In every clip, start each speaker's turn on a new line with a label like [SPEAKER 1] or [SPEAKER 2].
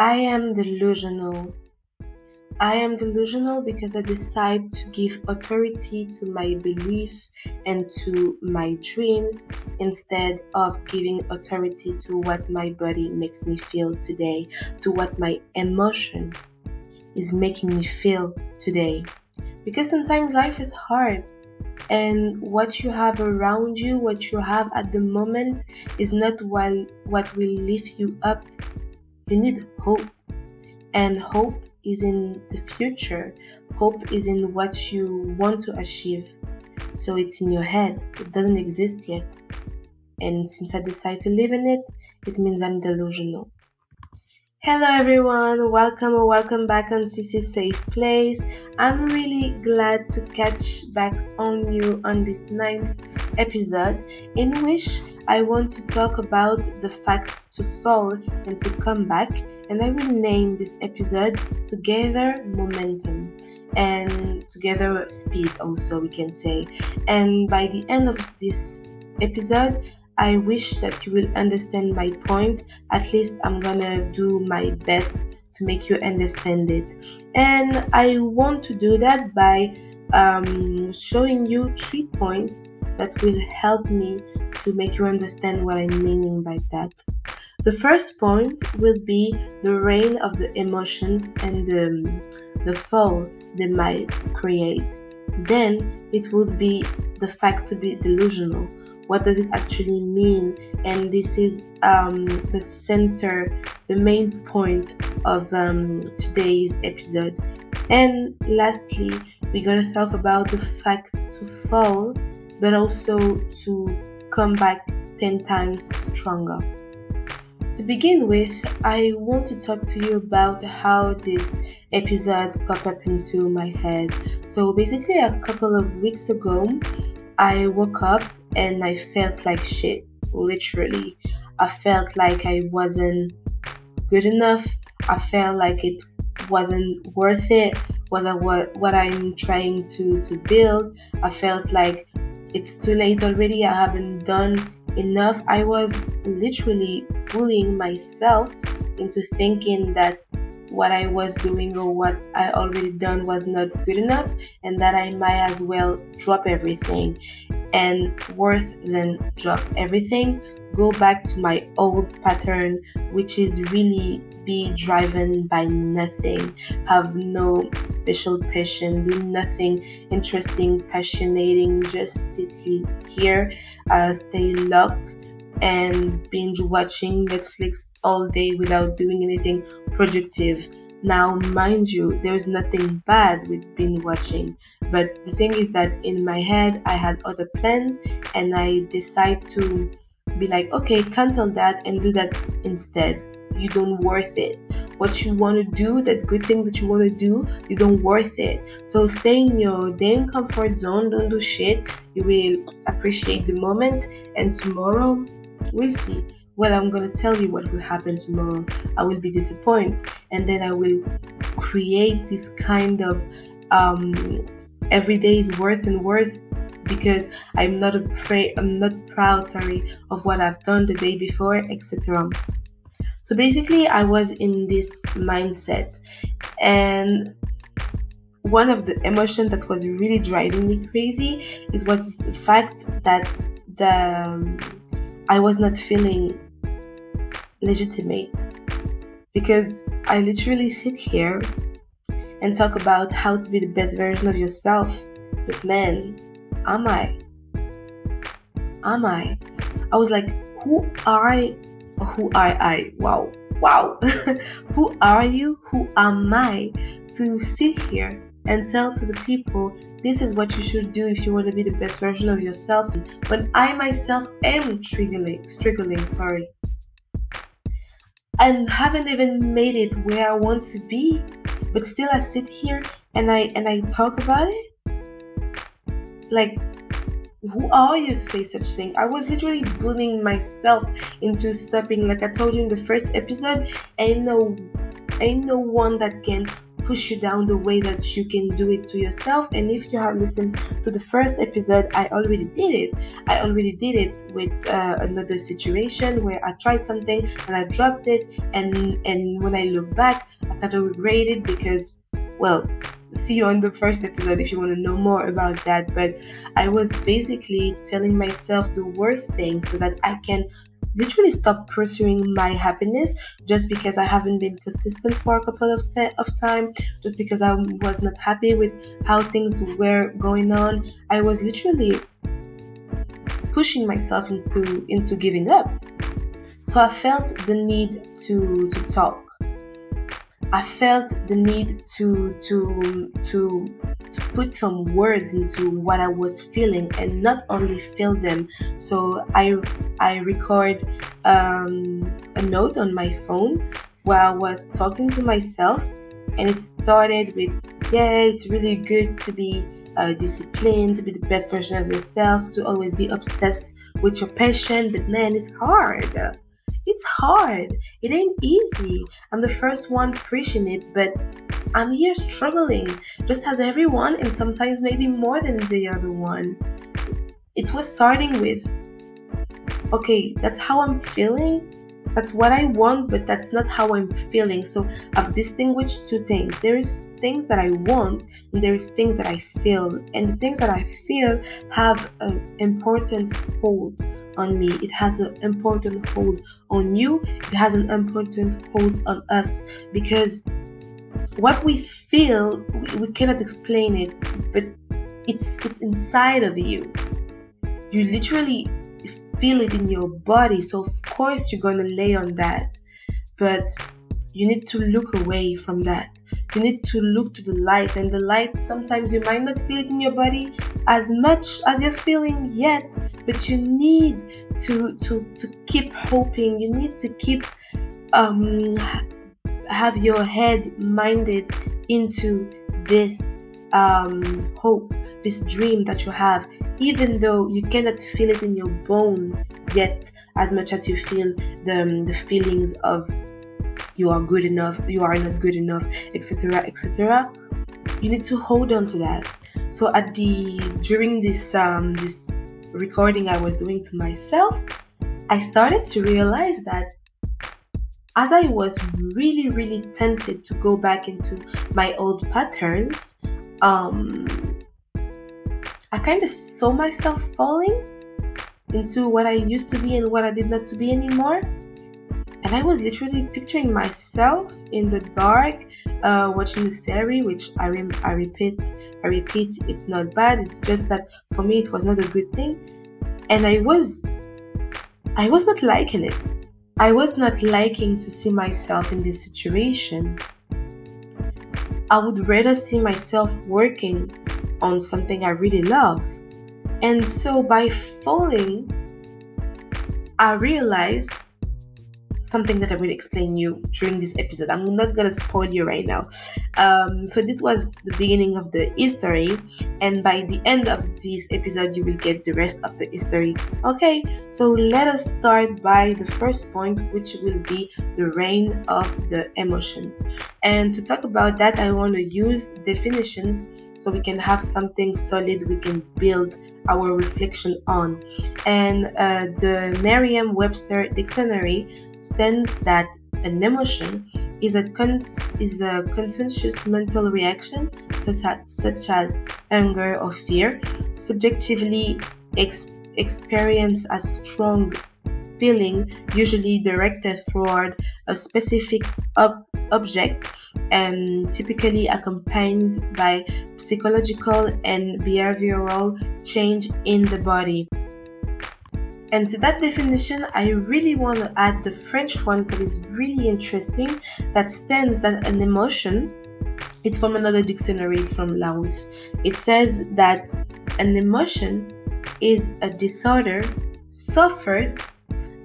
[SPEAKER 1] I am delusional. I am delusional because I decide to give authority to my belief and to my dreams instead of giving authority to what my body makes me feel today, to what my emotion is making me feel today. Because sometimes life is hard and what you have around you, what you have at the moment, is not what will lift you up. You need hope, and hope is in the future. Hope is in what you want to achieve. So it's in your head. It doesn't exist yet. And since I decide to live in it, it means I'm delusional. Hello everyone, welcome or welcome back on Cici's Safe Place. I'm really glad to catch back on you on this ninth episode in which I want to talk about the fact to fall and to come back and I will name this episode To Gather Momentum and To Gather Speed also we can say. And by the end of this episode I wish that you will understand my point. At least I'm gonna do my best to make you understand it. And I want to do that by um, showing you three points that will help me to make you understand what I'm meaning by that. The first point will be the reign of the emotions and the, the fall they might create. Then it would be the fact to be delusional what does it actually mean? And this is um, the center the main point of um, today's episode. And lastly we're going to talk about the fact to fall but also to come back 10 times stronger. To begin with, I want to talk to you about how this episode popped up into my head. So, basically, a couple of weeks ago, I woke up and I felt like shit, literally. I felt like I wasn't good enough. I felt like it wasn't worth it. Was what what I'm trying to to build? I felt like it's too late already. I haven't done enough. I was literally bullying myself into thinking that what I was doing or what I already done was not good enough and that I might as well drop everything and worth than drop everything go back to my old pattern which is really be driven by nothing have no special passion do nothing interesting passionating just sit here uh, stay locked and binge watching Netflix all day without doing anything productive. Now, mind you, there's nothing bad with binge watching, but the thing is that in my head, I had other plans and I decide to be like, okay, cancel that and do that instead. You don't worth it. What you want to do, that good thing that you want to do, you don't worth it. So stay in your damn comfort zone. Don't do shit. You will appreciate the moment, and tomorrow We'll see. Well, I'm going to tell you what will happen tomorrow. I will be disappointed, and then I will create this kind of um, every day is worth and worth because I'm not afraid, I'm not proud, sorry, of what I've done the day before, etc. So basically, I was in this mindset, and one of the emotions that was really driving me crazy is was the fact that the I was not feeling legitimate because I literally sit here and talk about how to be the best version of yourself. But man, am I? Am I? I was like, who are I? Who are I? Wow, wow. who are you? Who am I to sit here and tell to the people this is what you should do if you want to be the best version of yourself. When i myself am struggling struggling sorry. And haven't even made it where i want to be but still i sit here and i and i talk about it. Like who are you to say such thing? I was literally bullying myself into stopping like i told you in the first episode ain't no ain't no one that can push you down the way that you can do it to yourself. And if you have listened to the first episode, I already did it. I already did it with uh, another situation where I tried something and I dropped it, and and when I look back, I kind of regret it because, well, see you on the first episode if you want to know more about that. But I was basically telling myself the worst things so that I can literally stop pursuing my happiness just because I haven't been consistent for a couple of, t- of time, just because I was not happy with how things were going on. I was literally pushing myself into into giving up. So I felt the need to to talk I felt the need to to to to put some words into what I was feeling and not only feel them. So I I record um, a note on my phone while I was talking to myself, and it started with, "Yeah, it's really good to be uh, disciplined, to be the best version of yourself, to always be obsessed with your passion. But man, it's hard." It's hard. It ain't easy. I'm the first one preaching it, but I'm here struggling, just as everyone, and sometimes maybe more than the other one. It was starting with, okay, that's how I'm feeling. That's what I want, but that's not how I'm feeling. So I've distinguished two things. There is things that I want, and there is things that I feel. And the things that I feel have an important hold on me. It has an important hold on you. It has an important hold on us because what we feel, we, we cannot explain it, but it's it's inside of you. You literally feel it in your body, so of course you're gonna lay on that. But you need to look away from that. You need to look to the light, and the light sometimes you might not feel it in your body as much as you're feeling yet, but you need to to to keep hoping. You need to keep um have your head minded into this um, hope, this dream that you have, even though you cannot feel it in your bone yet, as much as you feel the, the feelings of you are good enough, you are not good enough, etc., etc. You need to hold on to that. So at the during this um, this recording I was doing to myself, I started to realize that as I was really really tempted to go back into my old patterns, um, I kind of saw myself falling into what I used to be and what I did not to be anymore and I was literally picturing myself in the dark, uh, watching the series, which I, rem- I repeat, I repeat, it's not bad. It's just that for me, it was not a good thing, and I was, I was not liking it. I was not liking to see myself in this situation. I would rather see myself working on something I really love. And so by falling, I realized something that I will explain you during this episode. I'm not gonna spoil you right now. Um, so this was the beginning of the history, and by the end of this episode, you will get the rest of the history. Okay, so let us start by the first point, which will be the reign of the emotions. And to talk about that, I want to use definitions so we can have something solid we can build our reflection on. And uh, the Merriam Webster Dictionary stands that an emotion is a, cons- is a conscious mental reaction such as, such as anger or fear, subjectively ex- experienced as strong feeling, usually directed toward a specific ob- object and typically accompanied by psychological and behavioral change in the body. And to that definition, I really want to add the French one that is really interesting that stands that an emotion, it's from another dictionary, it's from Larousse. It says that an emotion is a disorder suffered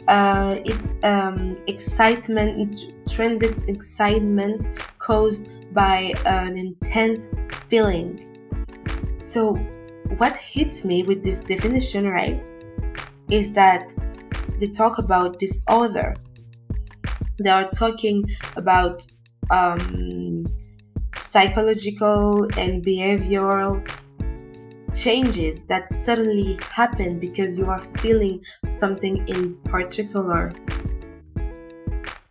[SPEAKER 1] uh, it's um, excitement, transit excitement caused by an intense feeling. So, what hits me with this definition, right, is that they talk about disorder. They are talking about um, psychological and behavioral changes that suddenly happen because you are feeling something in particular.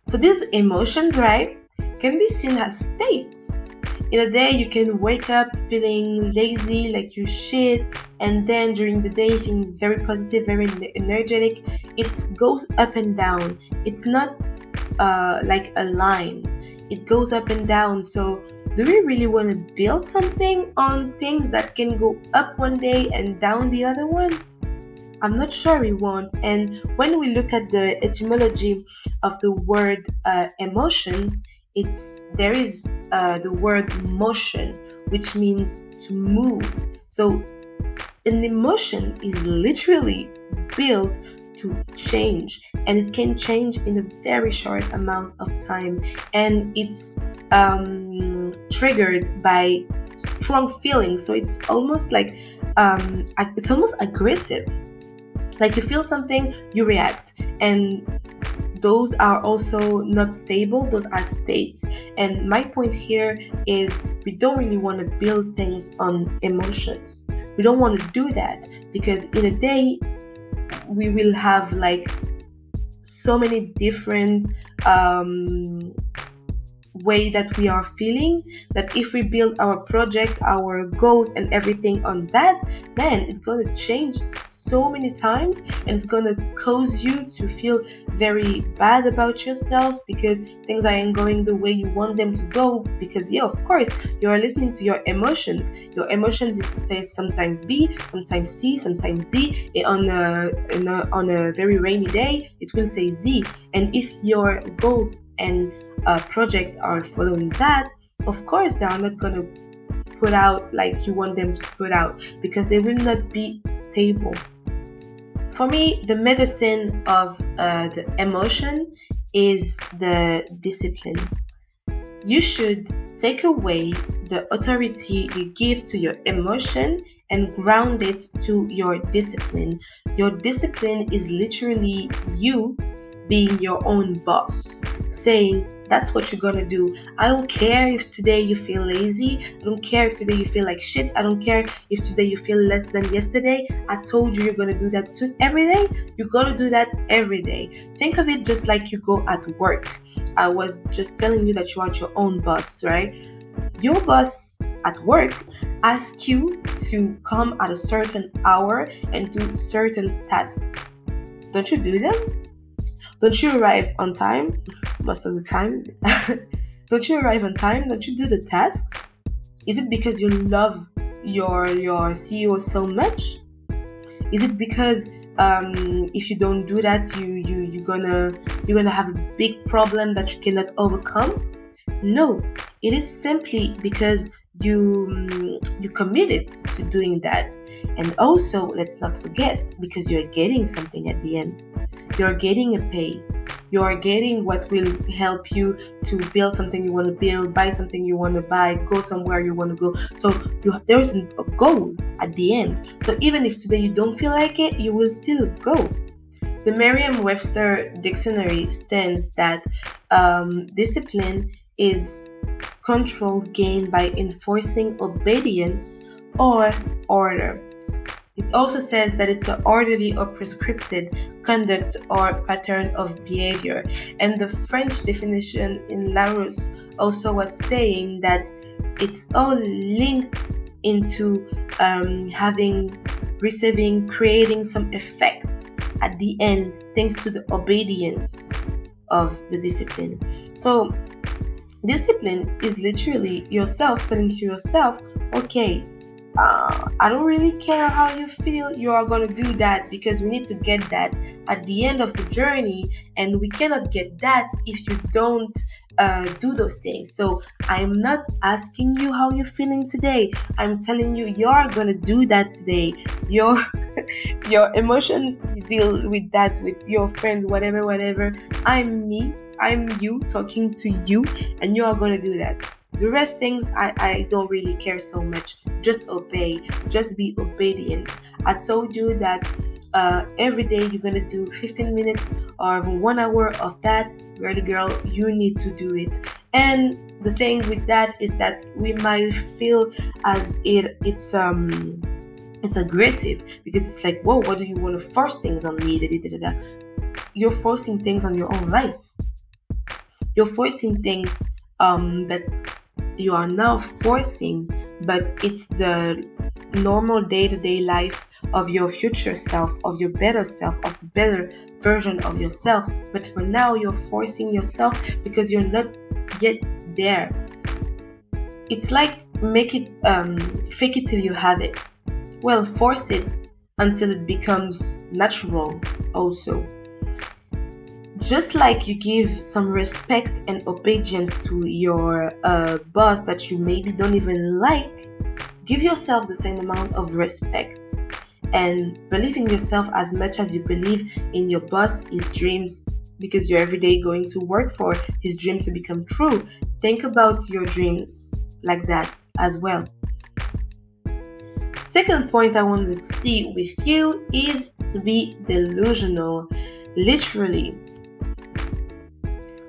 [SPEAKER 1] So these emotions, right, can be seen as states. In a day, you can wake up feeling lazy, like you shit, and then during the day, feeling very positive, very energetic. It goes up and down. It's not uh, like a line, it goes up and down. So, do we really want to build something on things that can go up one day and down the other one? I'm not sure we want. And when we look at the etymology of the word uh, emotions, it's there is uh, the word motion, which means to move. So an emotion is literally built to change and it can change in a very short amount of time and it's um, triggered by strong feelings so it's almost like um, it's almost aggressive like you feel something, you react. And those are also not stable, those are states. And my point here is we don't really want to build things on emotions. We don't want to do that because in a day, we will have like so many different um, way that we are feeling that if we build our project our goals and everything on that man it's going to change so many times and it's gonna cause you to feel very bad about yourself because things aren't going the way you want them to go because yeah of course you're listening to your emotions. Your emotions is says sometimes b sometimes c sometimes d. Eh, on a, a, on a very rainy day it will say z. And if your goals and uh, project are following that of course they are not gonna put out like you want them to put out because they will not be stable for me, the medicine of uh, the emotion is the discipline. You should take away the authority you give to your emotion and ground it to your discipline. Your discipline is literally you being your own boss, saying, that's what you're gonna do. I don't care if today you feel lazy. I don't care if today you feel like shit. I don't care if today you feel less than yesterday. I told you you're gonna do that too every day. You gotta do that every day. Think of it just like you go at work. I was just telling you that you are your own boss, right? Your boss at work asks you to come at a certain hour and do certain tasks. Don't you do them? Don't you arrive on time? Most of the time. Don't you arrive on time? Don't you do the tasks? Is it because you love your your CEO so much? Is it because um, if you don't do that, you you you're gonna you're gonna have a big problem that you cannot overcome? No, it is simply because you you committed to doing that and also let's not forget because you're getting something at the end you're getting a pay. You're getting what will help you to build something you want to build buy something you want to buy go somewhere you want to go. So you, there is a goal at the end. So even if today you don't feel like it you will still go. The merriam-webster dictionary stands that um, discipline is control gained by enforcing obedience or order. It also says that it's an orderly or prescripted conduct or pattern of behavior. And the French definition in Larousse also was saying that it's all linked into um, having, receiving, creating some effect at the end thanks to the obedience of the discipline. So Discipline is literally yourself telling to yourself, okay, uh, I don't really care how you feel, you are going to do that because we need to get that at the end of the journey, and we cannot get that if you don't uh, do those things. So I'm not asking you how you're feeling today. I'm telling you you're gonna do that today. Your your emotions, you deal with that with your friends, whatever, whatever. I'm me. I'm you talking to you, and you are going to do that. The rest things I, I don't really care so much. Just obey, just be obedient. I told you that uh, every day you're gonna do 15 minutes or one hour of that girly girl, you need to do it. And the thing with that is that we might feel as it it's um it's aggressive because it's like, whoa, what do you want to force things on me? Da, da, da, You're forcing things on your own life. You're forcing things um, that you are now forcing, but it's the normal day to day life of your future self, of your better self, of the better version of yourself. But for now, you're forcing yourself because you're not yet there. It's like make it, um, fake it till you have it. Well, force it until it becomes natural, also. Just like you give some respect and obedience to your uh, boss that you maybe don't even like, give yourself the same amount of respect and believe in yourself as much as you believe in your boss, his dreams, because you're every day going to work for his dream to become true. Think about your dreams like that as well. Second point I want to see with you is to be delusional. Literally,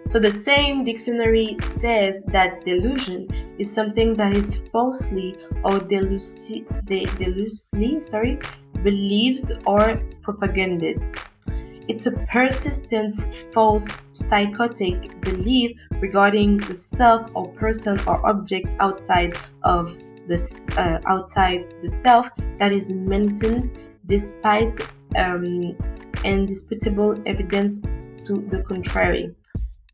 [SPEAKER 1] so the same dictionary says that delusion is something that is falsely or delusi- de- delusely, sorry, believed or propagated. It's a persistent false psychotic belief regarding the self or person or object outside of this uh, outside the self that is maintained despite um, indisputable evidence to the contrary.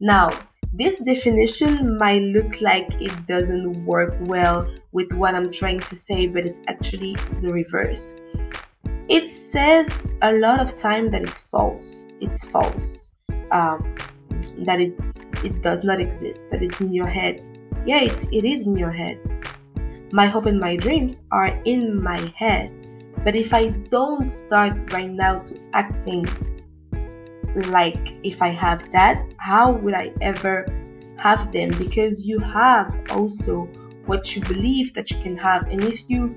[SPEAKER 1] Now, this definition might look like it doesn't work well with what I'm trying to say, but it's actually the reverse. It says a lot of time that it's false. It's false. Um, that it's it does not exist. That it's in your head. Yeah, it's, it is in your head. My hope and my dreams are in my head. But if I don't start right now to acting like if I have that, how will I ever have them? Because you have also what you believe that you can have. And if you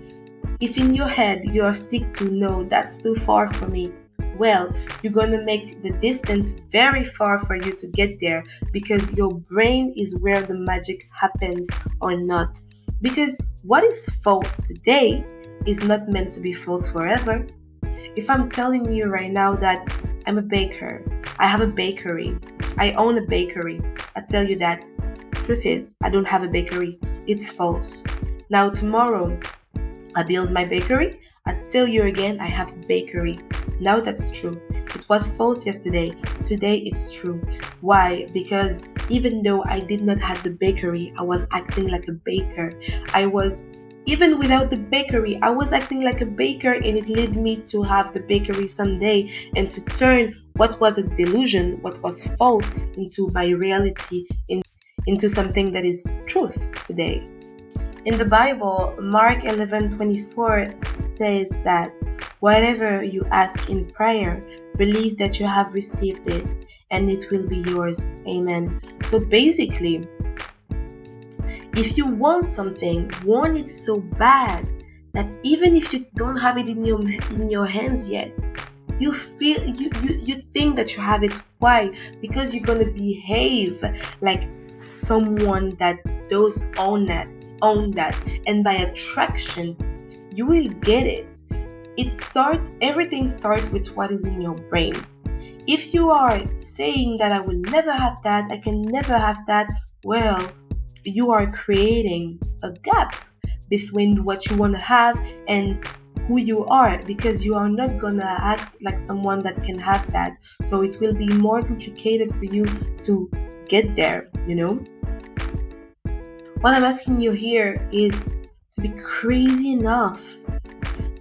[SPEAKER 1] if in your head you are stick to no, that's too far for me, well, you're gonna make the distance very far for you to get there because your brain is where the magic happens or not. Because what is false today is not meant to be false forever. If I'm telling you right now that I'm a baker, I have a bakery, I own a bakery, I tell you that. Truth is, I don't have a bakery. It's false. Now, tomorrow, I build my bakery. I tell you again, I have a bakery. Now that's true. It was false yesterday. Today it's true. Why? Because even though I did not have the bakery, I was acting like a baker. I was even without the bakery, I was acting like a baker, and it led me to have the bakery someday and to turn what was a delusion, what was false, into my reality, in, into something that is truth today. In the Bible, Mark 11 24 says that whatever you ask in prayer, believe that you have received it and it will be yours. Amen. So basically, if you want something, want it so bad that even if you don't have it in your in your hands yet, you feel you you, you think that you have it. Why? Because you're gonna behave like someone that does own that, own that, and by attraction, you will get it. It start everything starts with what is in your brain. If you are saying that I will never have that, I can never have that, well, you are creating a gap between what you want to have and who you are because you are not gonna act like someone that can have that. So it will be more complicated for you to get there, you know? What I'm asking you here is to be crazy enough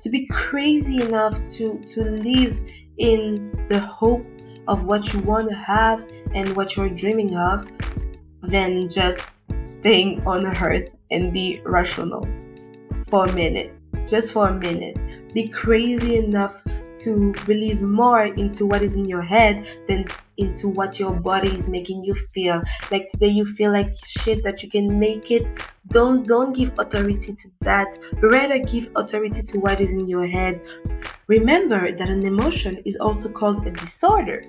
[SPEAKER 1] to be crazy enough to to live in the hope of what you want to have and what you're dreaming of than just staying on the earth and be rational for a minute. Just for a minute. Be crazy enough to believe more into what is in your head than into what your body is making you feel. Like today you feel like shit that you can make it. Don't don't give authority to that. Rather give authority to what is in your head. Remember that an emotion is also called a disorder.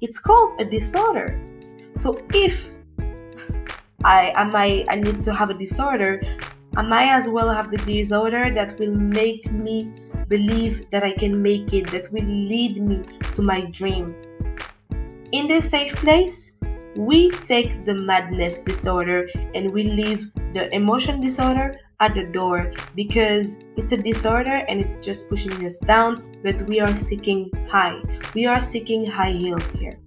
[SPEAKER 1] It's called a disorder So if I am I I need to have a disorder, I might as well have the disorder that will make me believe that I can make it, that will lead me to my dream. In this safe place, we take the madness disorder and we leave the emotion disorder at the door because it's a disorder and it's just pushing us down, but we are seeking high. We are seeking high heels here.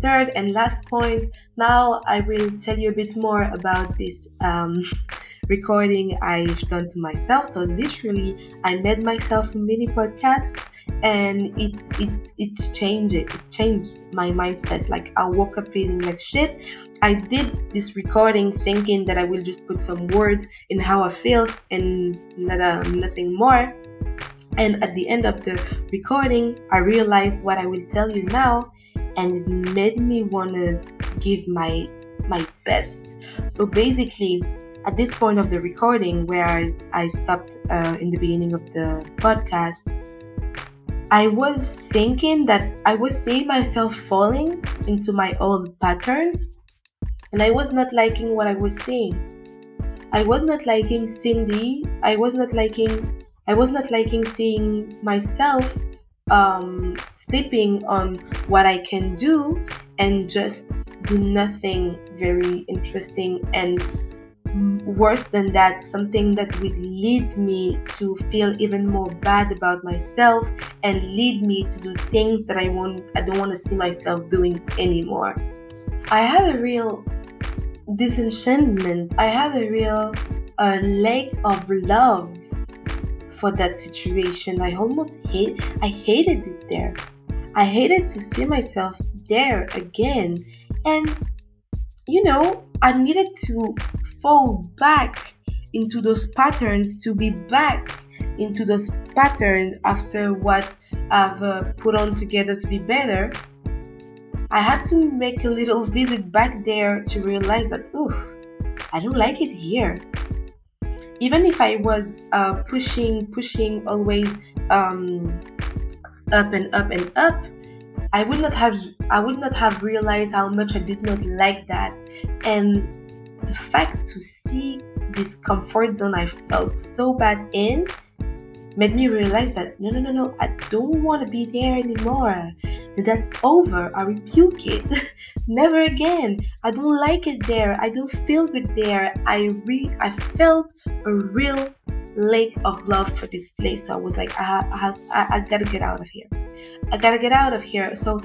[SPEAKER 1] Third and last point, now I will tell you a bit more about this um, recording I've done to myself. So literally, I made myself a mini podcast, and it it it changed it. Changed my mindset. Like I woke up feeling like shit. I did this recording thinking that I will just put some words in how I feel and not, uh, nothing more. And at the end of the recording, I realized what I will tell you now, and it made me want to give my my best. So basically, at this point of the recording where I, I stopped uh, in the beginning of the podcast, I was thinking that I was seeing myself falling into my old patterns and I was not liking what I was seeing. I was not liking Cindy. I was not liking I was not liking seeing myself um, sleeping on what I can do and just do nothing very interesting and worse than that, something that would lead me to feel even more bad about myself and lead me to do things that I want I don't want to see myself doing anymore. I had a real disenchantment. I had a real uh, lack of love for that situation. I almost hate I hated it there. I hated to see myself there again. And you know, I needed to fall back into those patterns to be back into those patterns after what I've uh, put on together to be better. I had to make a little visit back there to realize that, ooh, I don't like it here. Even if I was uh, pushing, pushing always um, up and up and up, I would not have I would not have realized how much I did not like that. And the fact to see this comfort zone I felt so bad in made me realize that no no no no I don't want to be there anymore. That's over. I rebuke it. Never again. I don't like it there. I don't feel good there. I re I felt a real lack of love for this place. So I was like, I, I, I, I gotta get out of here. I gotta get out of here. So,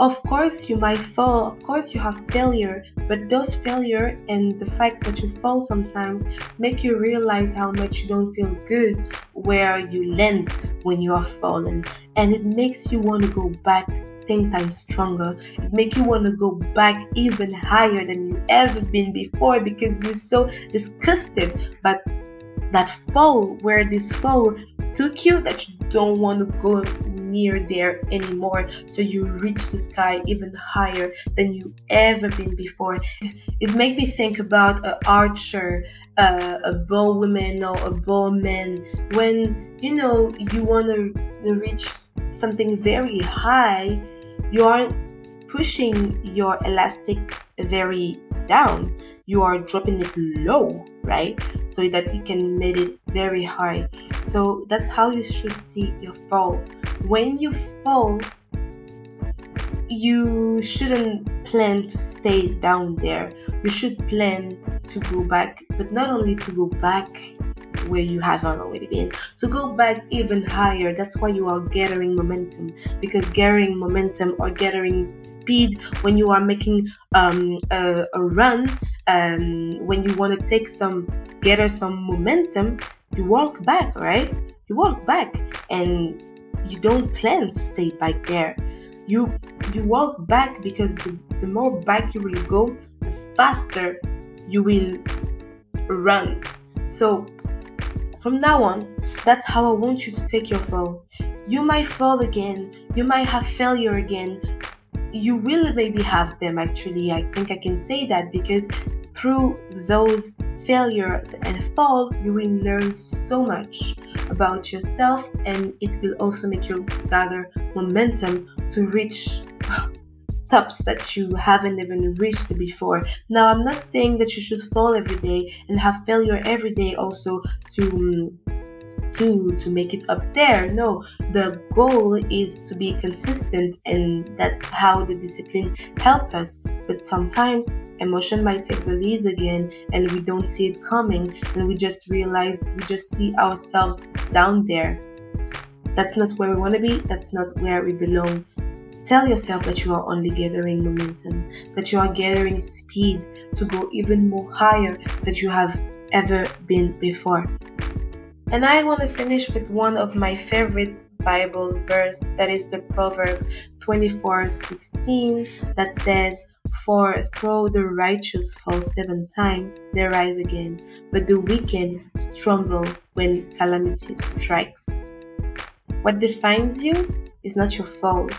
[SPEAKER 1] of course, you might fall. Of course, you have failure. But those failure and the fact that you fall sometimes make you realize how much you don't feel good where you land when you are fallen, and it makes you want to go back 10 times stronger. It make you want to go back even higher than you ever been before because you're so disgusted but that fall where this fall took you that you don't want to go near there anymore. So you reach the sky even higher than you ever been before. It made me think about an archer uh, a bow woman or a bow man. When you know you want to reach something very high you aren't pushing your elastic very down you are dropping it low right? So that you can make it very high. So that's how you should see your fall. When you fall you shouldn't plan to stay down there you should plan to go back but not only to go back where you haven't already been. To go back even higher, that's why you are gathering momentum because gathering momentum or gathering speed when you are making um, a, a run, um, when you want to take some, gather some momentum, you walk back, right? You walk back and you don't plan to stay back there. You you walk back because the, the more back you will go, the faster you will run. So from now on, that's how I want you to take your fall. You might fall again, you might have failure again. You will maybe have them actually. I think I can say that because through those failures and fall, you will learn so much about yourself and it will also make you gather momentum to reach tops that you haven't even reached before. Now, I'm not saying that you should fall every day and have failure every day also to mm, um, to to make it up there. No the goal is to be consistent and that's how the discipline help us. But sometimes emotion might take the lead again and we don't see it coming and we just realize we just see ourselves down there. That's not where we want to be that's not where we belong. Tell yourself that you are only gathering momentum, that you are gathering speed to go even more higher than you have ever been before. And I want to finish with one of my favorite Bible verse that is the Proverb 24:16 that says, "For though the righteous fall seven times, they rise again, but the wicked stumble when calamity strikes." What defines you is not your fall,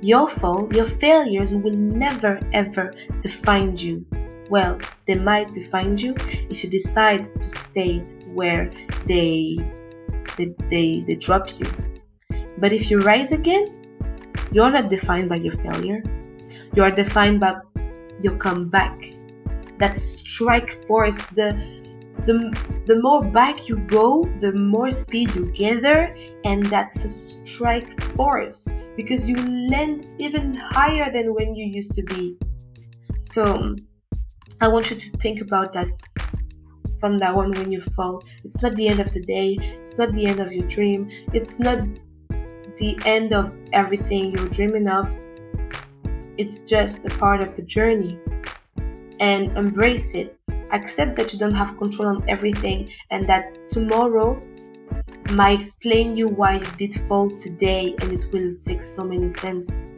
[SPEAKER 1] your fall, your failures will never ever define you. Well, they might define you if you decide to stay where they they, they, they drop you. But if you rise again, you're not defined by your failure. You are defined by your comeback. That strike force, the the, the more back you go, the more speed you gather, and that's a strike force because you land even higher than when you used to be. So, I want you to think about that from that one when you fall. It's not the end of the day, it's not the end of your dream, it's not the end of everything you're dreaming of. It's just a part of the journey. And embrace it accept that you don't have control on everything and that tomorrow might explain you why you did fall today and it will take so many sense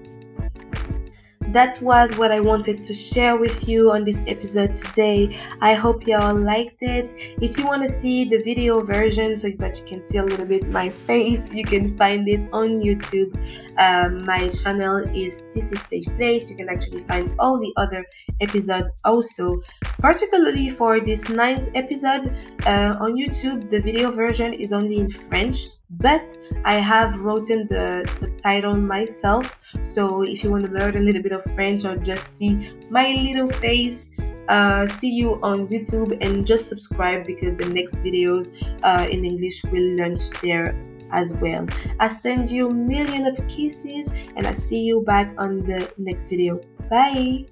[SPEAKER 1] that was what I wanted to share with you on this episode today. I hope y'all liked it. If you want to see the video version so that you can see a little bit my face, you can find it on YouTube. Um, my channel is Cici Safe Place. You can actually find all the other episodes also. Particularly for this ninth episode uh, on YouTube, the video version is only in French but I have written the subtitle myself. So if you want to learn a little bit of French or just see my little face, uh, see you on YouTube and just subscribe because the next videos uh, in English will launch there as well. I send you a million of kisses and I see you back on the next video. Bye.